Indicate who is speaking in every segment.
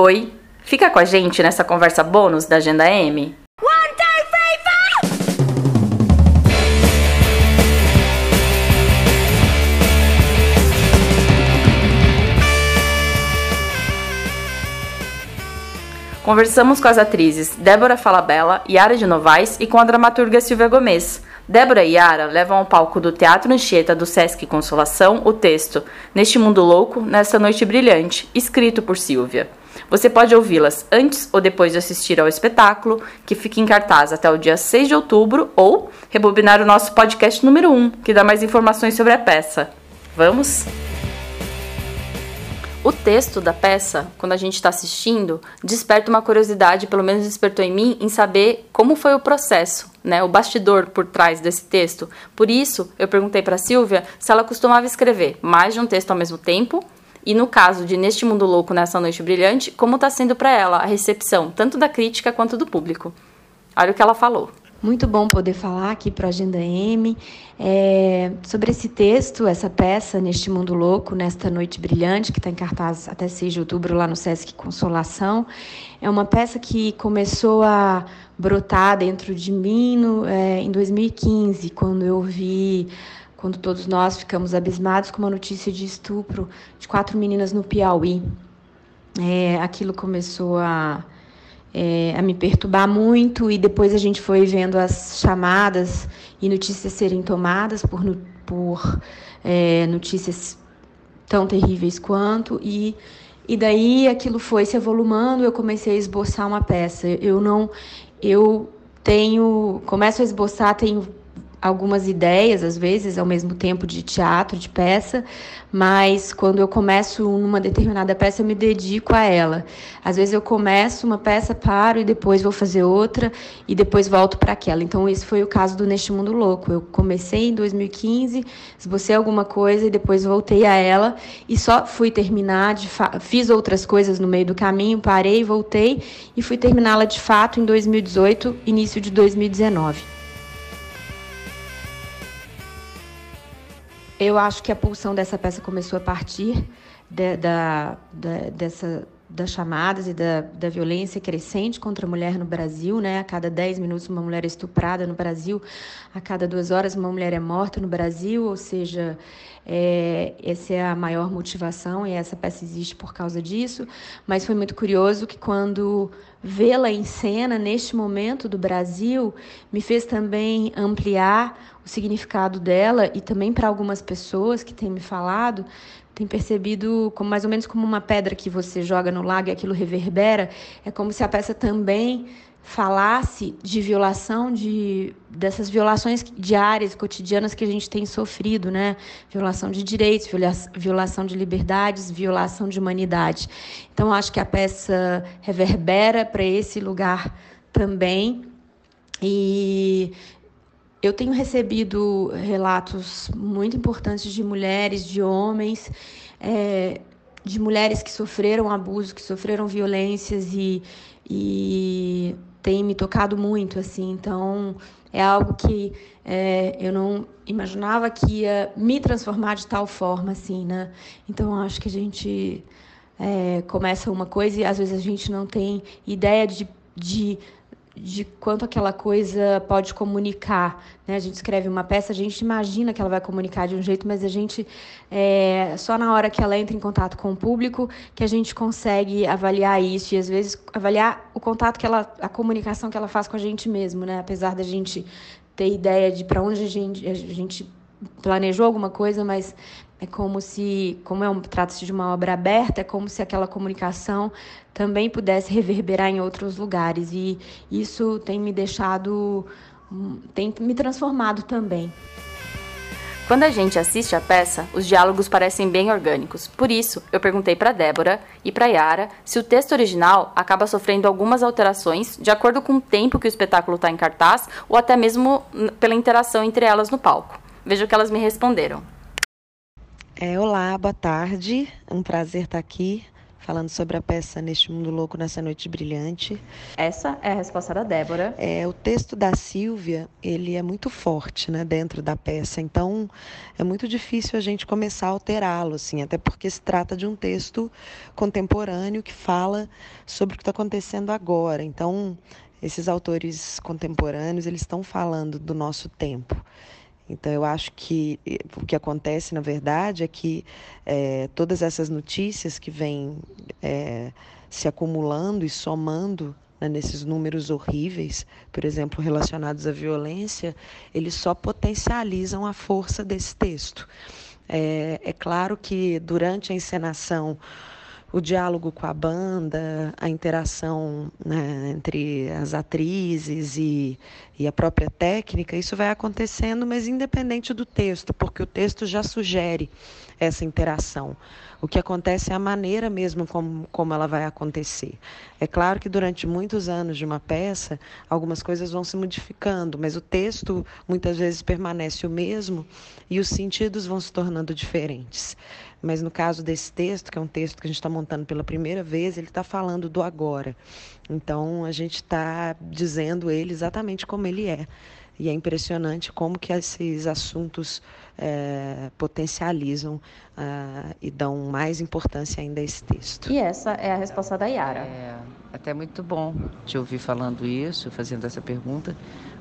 Speaker 1: Oi, fica com a gente nessa conversa bônus da Agenda M. Conversamos com as atrizes Débora Falabella, Yara de Novaes e com a dramaturga Silvia Gomes. Débora e Yara levam ao palco do Teatro Anchieta do Sesc Consolação o texto Neste Mundo Louco, Nesta Noite Brilhante, escrito por Silvia. Você pode ouvi-las antes ou depois de assistir ao espetáculo, que fica em cartaz até o dia 6 de outubro, ou rebobinar o nosso podcast número 1, que dá mais informações sobre a peça. Vamos? O texto da peça, quando a gente está assistindo, desperta uma curiosidade, pelo menos despertou em mim, em saber como foi o processo, né, o bastidor por trás desse texto. Por isso, eu perguntei para Silvia se ela costumava escrever mais de um texto ao mesmo tempo e no caso de Neste Mundo Louco, Nessa Noite Brilhante, como está sendo para ela a recepção, tanto da crítica quanto do público. Olha o que ela falou.
Speaker 2: Muito bom poder falar aqui para a Agenda M é, sobre esse texto, essa peça, Neste Mundo Louco, Nesta Noite Brilhante, que está em cartaz até 6 de outubro lá no Sesc Consolação. É uma peça que começou a brotar dentro de mim no, é, em 2015, quando eu vi, quando todos nós ficamos abismados com uma notícia de estupro de quatro meninas no Piauí. É, aquilo começou a é, a me perturbar muito e depois a gente foi vendo as chamadas e notícias serem tomadas por, por é, notícias tão terríveis quanto e e daí aquilo foi se evolumando eu comecei a esboçar uma peça eu não eu tenho começo a esboçar tenho algumas ideias, às vezes, ao mesmo tempo de teatro, de peça, mas quando eu começo numa determinada peça, eu me dedico a ela. Às vezes eu começo uma peça, paro e depois vou fazer outra e depois volto para aquela. Então, esse foi o caso do Neste Mundo Louco. Eu comecei em 2015, esbocei alguma coisa e depois voltei a ela e só fui terminar, fiz outras coisas no meio do caminho, parei, voltei e fui terminá-la de fato em 2018, início de 2019. Eu acho que a pulsão dessa peça começou a partir de, da, da, dessa, das chamadas e da, da violência crescente contra a mulher no Brasil. Né? A cada 10 minutos, uma mulher é estuprada no Brasil, a cada duas horas, uma mulher é morta no Brasil. Ou seja, é, essa é a maior motivação e essa peça existe por causa disso. Mas foi muito curioso que, quando vê-la em cena, neste momento do Brasil, me fez também ampliar o significado dela e também para algumas pessoas que têm me falado, têm percebido como mais ou menos como uma pedra que você joga no lago e aquilo reverbera, é como se a peça também falasse de violação de dessas violações diárias, cotidianas que a gente tem sofrido, né? Violação de direitos, violação de liberdades, violação de humanidade. Então acho que a peça reverbera para esse lugar também. E eu tenho recebido relatos muito importantes de mulheres, de homens, é, de mulheres que sofreram abuso, que sofreram violências e, e tem me tocado muito, assim. Então, é algo que é, eu não imaginava que ia me transformar de tal forma, assim, né? Então, acho que a gente é, começa uma coisa e às vezes a gente não tem ideia de, de de quanto aquela coisa pode comunicar. Né? A gente escreve uma peça, a gente imagina que ela vai comunicar de um jeito, mas a gente, é, só na hora que ela entra em contato com o público, que a gente consegue avaliar isso e, às vezes, avaliar o contato que ela, a comunicação que ela faz com a gente mesmo, né? apesar da gente ter ideia de para onde a gente, a gente planejou alguma coisa, mas é como se, como é um, trata-se de uma obra aberta, é como se aquela comunicação também pudesse reverberar em outros lugares. E isso tem me deixado, tem me transformado também.
Speaker 1: Quando a gente assiste a peça, os diálogos parecem bem orgânicos. Por isso, eu perguntei para Débora e para Yara se o texto original acaba sofrendo algumas alterações de acordo com o tempo que o espetáculo está em cartaz ou até mesmo pela interação entre elas no palco. Veja o que elas me responderam.
Speaker 3: É, olá, boa tarde. Um prazer estar aqui falando sobre a peça Neste Mundo Louco, Nessa Noite Brilhante.
Speaker 1: Essa é a resposta da Débora.
Speaker 3: É, o texto da Silvia, ele é muito forte, né, dentro da peça, então é muito difícil a gente começar a alterá-lo, assim, até porque se trata de um texto contemporâneo que fala sobre o que está acontecendo agora, então esses autores contemporâneos, eles estão falando do nosso tempo. Então, eu acho que o que acontece, na verdade, é que é, todas essas notícias que vêm é, se acumulando e somando né, nesses números horríveis, por exemplo, relacionados à violência, eles só potencializam a força desse texto. É, é claro que durante a encenação o diálogo com a banda, a interação né, entre as atrizes e, e a própria técnica, isso vai acontecendo, mas independente do texto, porque o texto já sugere essa interação. O que acontece é a maneira mesmo como, como ela vai acontecer. É claro que durante muitos anos de uma peça, algumas coisas vão se modificando, mas o texto muitas vezes permanece o mesmo e os sentidos vão se tornando diferentes. Mas no caso desse texto, que é um texto que a gente está montando pela primeira vez, ele está falando do agora. Então a gente está dizendo ele exatamente como ele é. E é impressionante como que esses assuntos é, potencializam uh, e dão mais importância ainda a esse texto.
Speaker 1: E essa é a resposta da Yara.
Speaker 4: É até muito bom te ouvir falando isso, fazendo essa pergunta,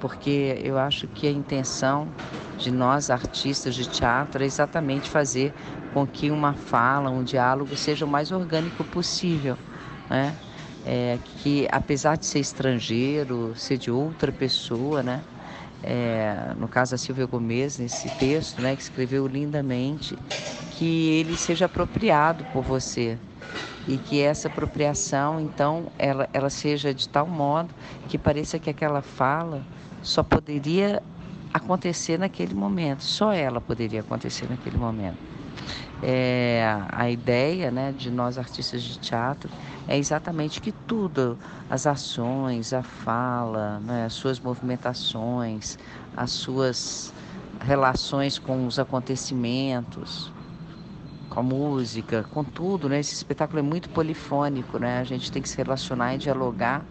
Speaker 4: porque eu acho que a intenção de nós artistas de teatro é exatamente fazer com que uma fala, um diálogo seja o mais orgânico possível, né? É, que apesar de ser estrangeiro, ser de outra pessoa, né? É, no caso a Silvia Gomes, nesse texto, né, que escreveu lindamente, que ele seja apropriado por você e que essa apropriação, então, ela, ela seja de tal modo que pareça que aquela fala só poderia acontecer naquele momento, só ela poderia acontecer naquele momento. É, a ideia né, de nós artistas de teatro é exatamente que tudo, as ações, a fala, né, as suas movimentações, as suas relações com os acontecimentos, com a música, com tudo, né? Esse espetáculo é muito polifônico, né? A gente tem que se relacionar e dialogar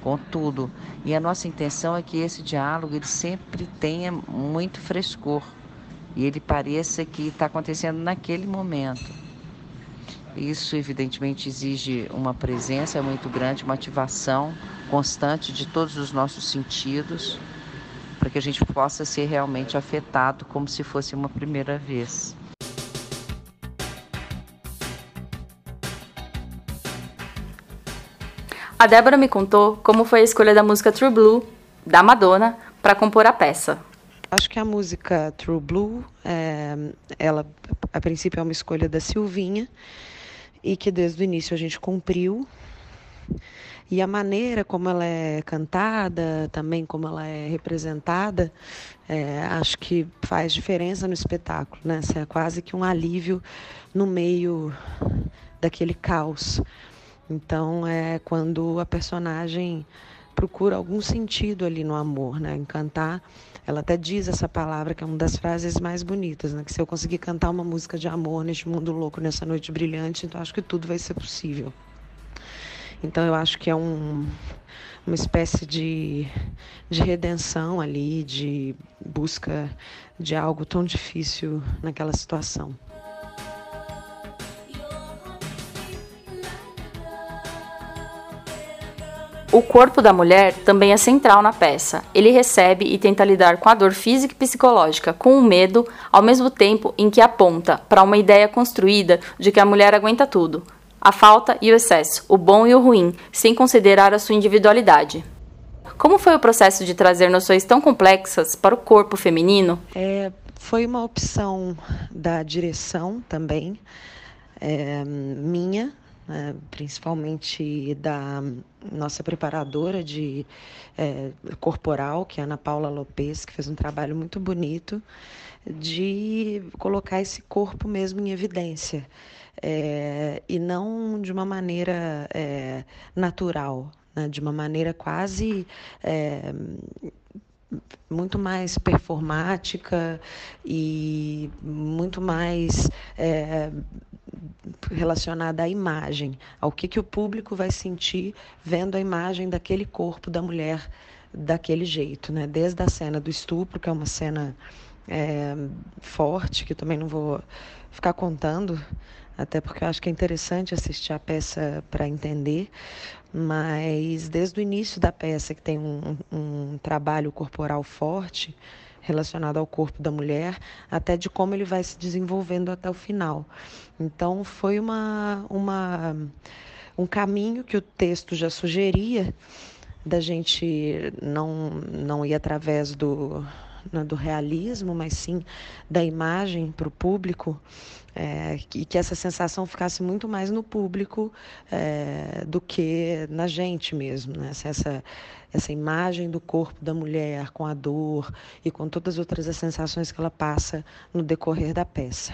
Speaker 4: com tudo. E a nossa intenção é que esse diálogo ele sempre tenha muito frescor e ele pareça que está acontecendo naquele momento. Isso, evidentemente, exige uma presença muito grande, uma ativação constante de todos os nossos sentidos, para que a gente possa ser realmente afetado como se fosse uma primeira vez.
Speaker 1: A Débora me contou como foi a escolha da música True Blue, da Madonna, para compor a peça.
Speaker 3: Acho que a música True Blue, é, ela a princípio é uma escolha da Silvinha e que desde o início a gente cumpriu. E a maneira como ela é cantada, também como ela é representada, é, acho que faz diferença no espetáculo, né? é quase que um alívio no meio daquele caos. Então é quando a personagem procura algum sentido ali no amor, né? Em cantar, ela até diz essa palavra que é uma das frases mais bonitas, né? Que se eu conseguir cantar uma música de amor neste mundo louco, nessa noite brilhante, então acho que tudo vai ser possível. Então eu acho que é um, uma espécie de, de redenção ali, de busca de algo tão difícil naquela situação.
Speaker 1: O corpo da mulher também é central na peça. Ele recebe e tenta lidar com a dor física e psicológica, com o medo, ao mesmo tempo em que aponta para uma ideia construída de que a mulher aguenta tudo. A falta e o excesso, o bom e o ruim, sem considerar a sua individualidade. Como foi o processo de trazer noções tão complexas para o corpo feminino?
Speaker 3: É, foi uma opção da direção também, é, minha, principalmente da nossa preparadora de é, corporal, que é a Ana Paula Lopes, que fez um trabalho muito bonito de colocar esse corpo mesmo em evidência. É, e não de uma maneira é, natural, né, de uma maneira quase é, muito mais performática e muito mais é, relacionada à imagem, ao que, que o público vai sentir vendo a imagem daquele corpo da mulher daquele jeito, né? Desde a cena do estupro, que é uma cena é, forte, que também não vou ficar contando, até porque eu acho que é interessante assistir a peça para entender, mas desde o início da peça, que tem um, um trabalho corporal forte, relacionado ao corpo da mulher, até de como ele vai se desenvolvendo até o final. Então foi uma, uma um caminho que o texto já sugeria da gente não não ir através do né, do realismo, mas sim da imagem para o público, é, e que essa sensação ficasse muito mais no público é, do que na gente mesmo. Né? Essa, essa imagem do corpo da mulher com a dor e com todas as outras sensações que ela passa no decorrer da peça.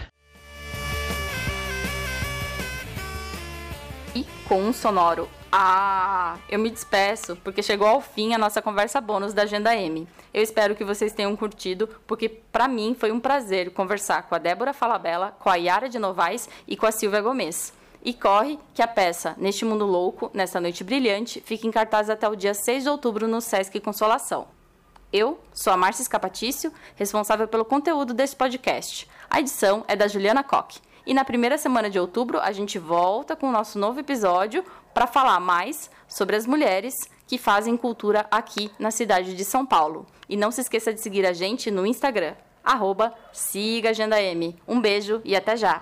Speaker 1: E com um sonoro ah, eu me despeço porque chegou ao fim a nossa conversa bônus da Agenda M. Eu espero que vocês tenham curtido, porque para mim foi um prazer conversar com a Débora Falabella, com a Yara de Novaes e com a Silvia Gomes. E corre que a peça Neste Mundo Louco, Nessa Noite Brilhante, fica em cartaz até o dia 6 de outubro no Sesc Consolação. Eu sou a Márcia Escapatício, responsável pelo conteúdo desse podcast. A edição é da Juliana Koch. E na primeira semana de outubro a gente volta com o nosso novo episódio para falar mais sobre as mulheres que fazem cultura aqui na cidade de São Paulo. E não se esqueça de seguir a gente no Instagram, arroba Siga Agenda M. Um beijo e até já!